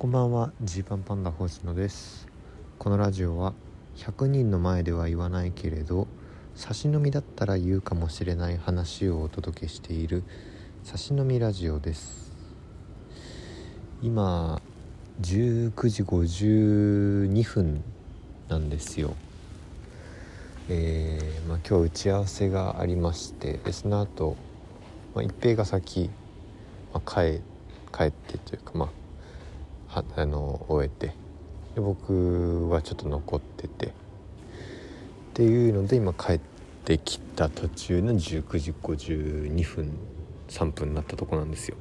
こんばんはジーパンパンダ星野です。このラジオは100人の前では言わないけれど差し飲みだったら言うかもしれない話をお届けしている差し飲みラジオです。今19時52分なんですよ。えー、まあ、今日打ち合わせがありましてでその後、まあ、一平が先、まあ、帰帰ってというかまあはあの終えてで僕はちょっと残っててっていうので今帰ってきた途中の19時52分3分になったとこなんですよ。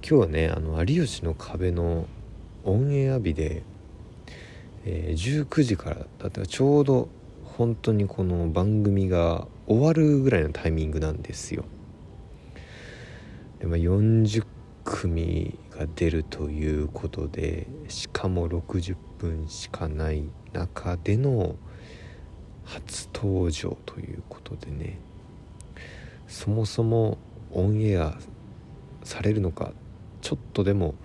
今日はねあの有吉の壁のオンエア日で、えー、19時からだってちょうど本当にこの番組が終わるぐらいのタイミングなんですよ。で、まあ、40組が出るということでしかも60分しかない中での初登場ということでねそもそもオンエアされるのかちょっとでも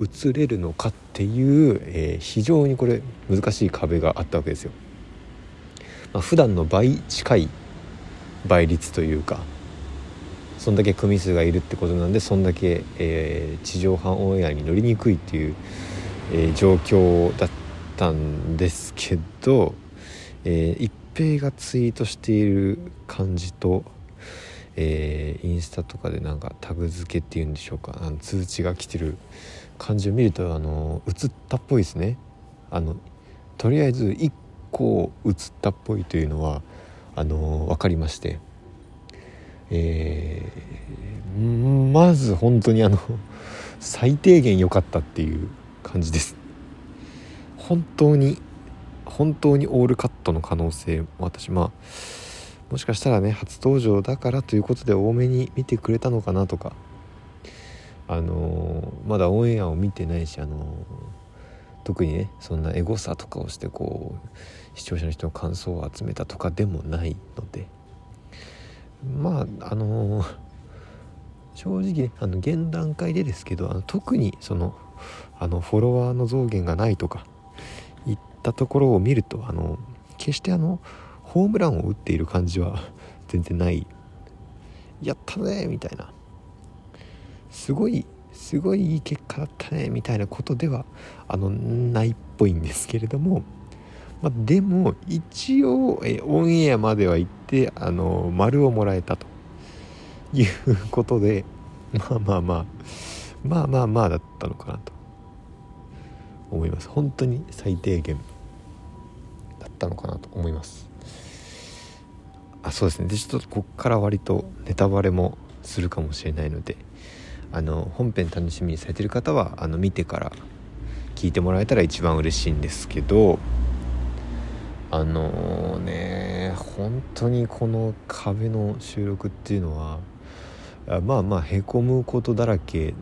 映れるのかっていう、えー、非常にこれ難しい壁があったわけですよ。まあ、普段の倍近い倍率というかそんだけ組数がいるってことなんでそんだけ、えー、地上波オンエアに乗りにくいっていう、えー、状況だったんですけど、えー、一平がツイートしている感じと、えー、インスタとかでなんかタグ付けっていうんでしょうかあの通知が来てる感じを見るとあの映ったっぽいですね。あのとりあえず1構映ったっぽいというのはあの分かりまして、えー、まず本当にあの最低限良かったっていう感じです。本当に本当にオールカットの可能性私まあもしかしたらね初登場だからということで多めに見てくれたのかなとかあのまだオンエアを見てないしあの特にねそんなエゴさとかをしてこう視聴者の人の感想を集めたとかでもないのでまああの 正直あの現段階でですけどあの特にそのあのフォロワーの増減がないとかいったところを見るとあの決してあのホームランを打っている感じは 全然ない。やったねみたいな。すごいすごいいい結果だったねみたいなことではあのないっぽいんですけれども、まあ、でも一応えオンエアまでは行ってあの丸をもらえたと。いうことでまあまあまあまあまあまあだったのかなと。思います。本当に最低限だったのかなと思います。あそうですね。でちょっとこっから割とネタバレもするかもしれないのであの本編楽しみにされてる方はあの見てから聞いてもらえたら一番嬉しいんですけどあのね本当にこの壁の収録っていうのはまあまあへこむことだらけ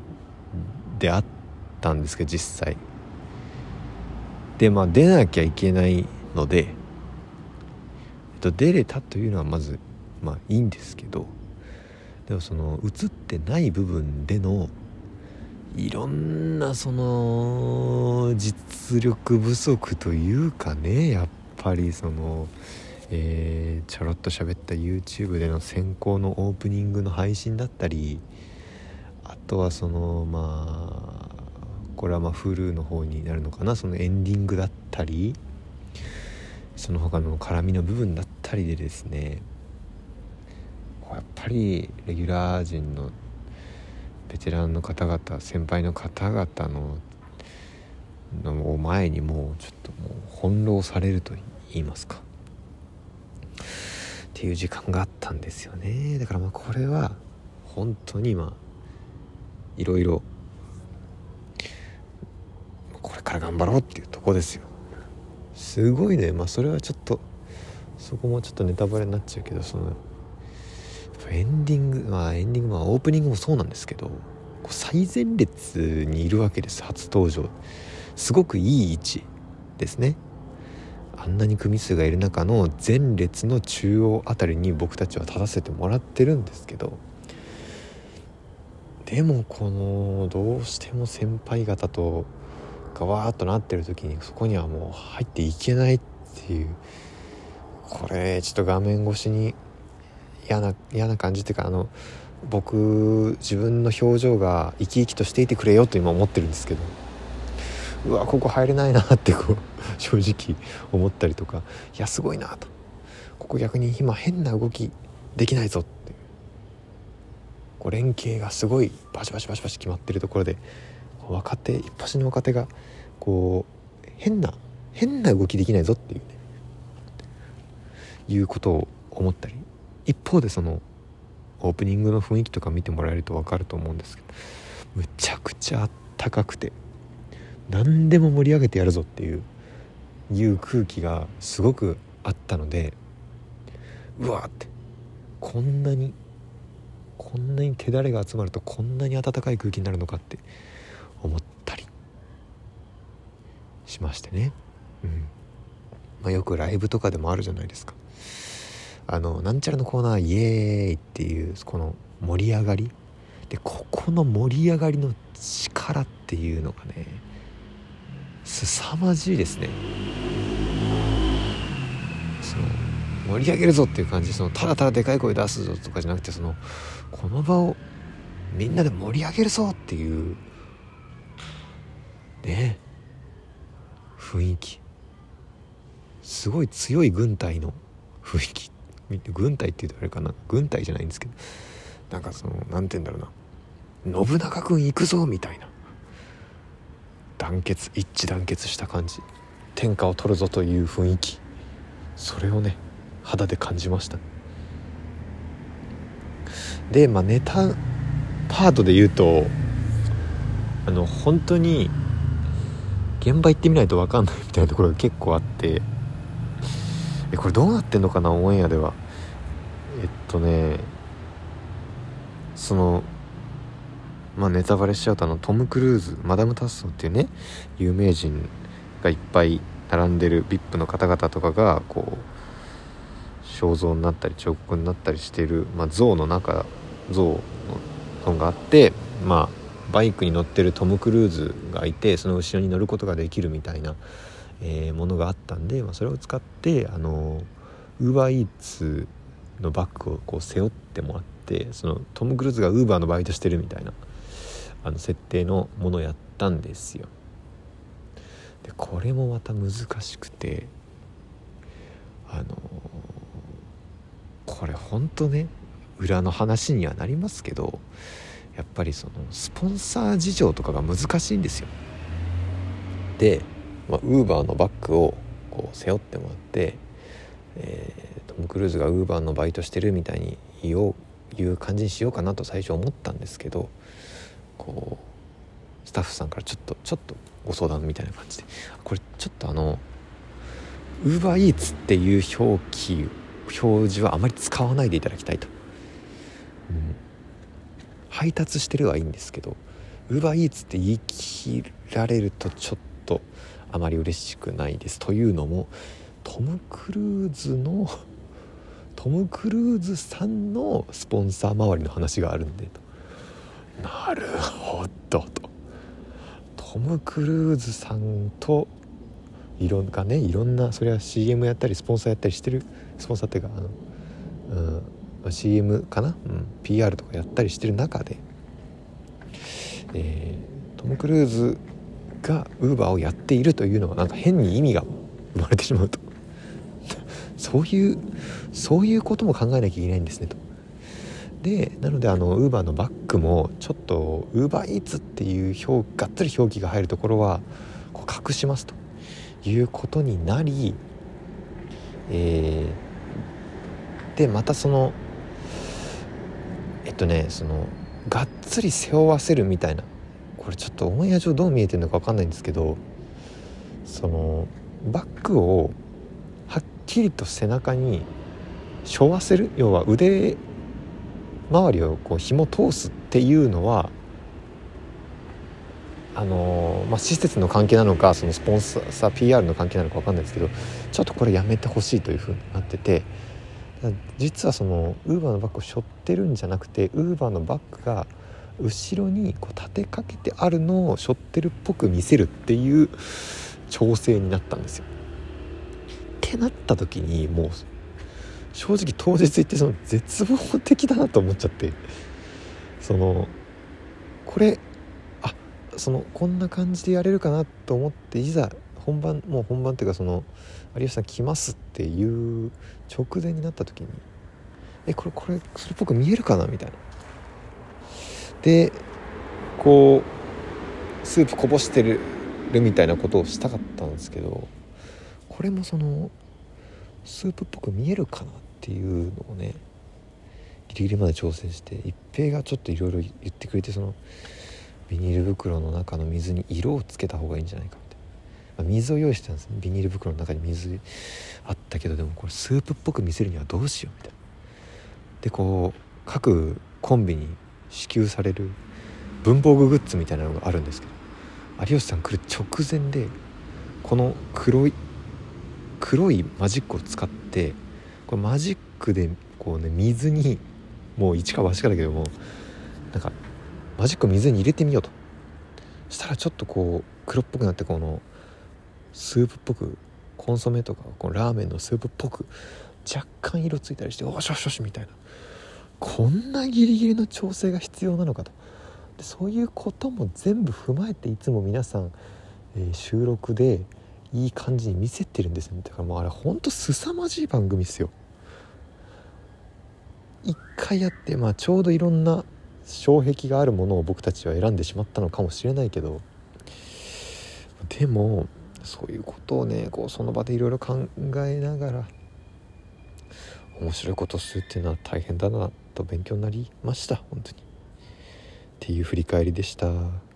であったんですけど実際。でまあ出なきゃいけないので、えっと、出れたというのはまずまあいいんですけどでもその映ってない部分でのいろんなその実力不足というかねやっぱりその、えー、ちょろっと喋った YouTube での先行のオープニングの配信だったりあとはそのまあこれはまあ Hulu の方になるのかなそのエンディングだったりその他の絡みの部分だったりでですねやっぱりレギュラー陣のベテランの方々先輩の方々のの前にもうちょっともう翻弄されると言いますか。っていう時間があったんですよね。だからまあこれは本当にまあいろいろこれから頑張ろうっていうとこですよ。すごいね。まあそれはちょっとそこもちょっとネタバレになっちゃうけどそのエンディングまあエンディングまあオープニングもそうなんですけど最前列にいるわけです。初登場。すごくいい位置ですね。あんなに組数がいる中の前列の中央あたりに僕たちは立たせてもらってるんですけどでもこのどうしても先輩方とがわーっとなってる時にそこにはもう入っていけないっていうこれちょっと画面越しに嫌な嫌な感じっていうかあの僕自分の表情が生き生きとしていてくれよと今思ってるんですけどうわここ入れないなってこう 正直思ったりとかいやすごいなと。ここ逆に今変な動きできないぞってこう連携がすごいバシバシバシバシ決まってるところで若手一発の若手がこう変な変な動きできないぞっていうね。いうことを思ったり。一方でそのオープニングの雰囲気とか見てもらえると分かると思うんですけどむちゃくちゃあったかくて。何でも盛り上げてやるぞっていういう空気がすごくあったのでうわってこんなにこんなに手だれが集まるとこんなに温かい空気になるのかって思ったりしましてね、うん。まあ、よくライブとかでもあるじゃないですか。あのなんちゃらのコーナーイエーイっていうこの盛り上がり。でここの盛り上がりの力っていうのがね凄まじいですね。その盛り上げるぞっていう感じそのただただでかい声出すぞとかじゃなくてそのこの場をみんなで盛り上げるぞっていうね雰囲気。すごい強い軍隊の雰囲気。軍隊って言うとあれかな。軍隊じゃないんですけど。なんかその何て言うんだろうな。信長君行くぞみたいな。団結一致団結した感じ。天下を取るぞという雰囲気。それをね肌で感じました。でまあネタパートで言うとあの本当に現場行ってみないと分かんないみたいなところが結構あってえこれどうなってんのかなオンエアでは。えっとねそのまあネタバレしちゃうとあのトム・クルーズマダム・タッソーっていうね有名人がいっぱい並んでる VIP の方々とかがこう肖像になったり彫刻になったりしてる、まあ、像の中像の本があってまあバイクに乗ってるトム・クルーズがいてその後ろに乗ることができるみたいな、えー、ものがあったんで、まあ、それを使ってあのウーバーイーツのバッグをこう背負ってもらってそのトム・クルーズがウーバーのバイトしてるみたいなあの設定のものをやったんですよ。でこれもまた難しくてあのこれほんとね裏の話にはなりますけどやっぱりそのスポンサー事情とかが難しいんですよでウーバーのバッグをこう背負ってもらって、えー、トム・クルーズがウーバーのバイトしてるみたいに言おういう感じにしようかなと最初思ったんですけどこうスタッフさんからちょっとちょっとご相談みたいな感じでこれちょっとあのウーバーイーツっていう表記表示はあまり使わないでいただきたいと、うん、配達してるはいいんですけどウーバーイーツって言い切られるとちょっとあまり嬉しくないです。というのもトム・クルーズのトム・クルーズさんのスポンサー周りの話があるんでと。なるほどと。トム・クルーズさんといろんなねいろんなそれは CM やったりスポンサーやったりしてるスポンサーっていうかあの、うん、CM かな、うん、PR とかやったりしてる中で、えー、トム・クルーズがウーバーをやっているというのはなんか変に意味が生まれてしまうと。そういうそういうことも考えなきゃいけないんですねと。でなのであのウーバーのバッグもちょっとウーバーイーツっていう表がっつり表記が入るところはこう隠しますということになり、えー、でまたそのえっとねそのがっつり背負わせるみたいなこれちょっとオンエア上どう見えてるのか分かんないんですけどそのバッグをはっきりと背中に背負わせる要は腕周りをこう紐通すっていうのはあのまあ、施設の関係なのかそのスポンサー PR の関係なのか分かんないですけどちょっとこれやめてほしいというふうになってて実はそのウーバーのバッグを背負ってるんじゃなくてウーバーのバッグが後ろにこう立てかけてあるのを背負ってるっぽく見せるっていう調整になったんですよ。ってなった時にもう正直当日行ってその絶望的だなと思っちゃって。そのこれあそのこんな感じでやれるかなと思っていざ本番もう本番っていうかその有吉さん来ますっていう直前になった時にえこれこれそれっぽく見えるかなみたいな。でこうスープこぼしてるみたいなことをしたかったんですけどこれもそのスープっぽく見えるかなってていうのをねギリギリまで調整して一平がちょっといろいろ言ってくれてそのビニール袋の中の水に色をつけた方がいいんじゃないかみたいな、まあ、水を用意してたんですね。ビニール袋の中に水あったけどでもこれスープっぽく見せるにはどうしようみたいな。でこう各コンビに支給される文房具グッズみたいなのがあるんですけど有吉さん来る直前でこの黒い黒いマジックを使ってこれマジックでこうね水にもう一か八かだけどもなんかマジックを水に入れてみようとしたらちょっとこう黒っぽくなってこのスープっぽくコンソメとかこのラーメンのスープっぽく若干色ついたりしておしょしょしみたいな。こんなギリギリの調整が必要なのかと。でそういうことも全部踏まえていつも皆さん、えー、収録でいい感じに見せてるんですよだからもうあれほんと凄まじい番組っすよ。1回やってまあちょうどいろんな障壁があるものを僕たちは選んでしまったのかもしれないけどでもそういうことをねこうその場でいろいろ考えながら面白いことするっていうのは大変だなと勉強になりました本当にっていう振り返りでした。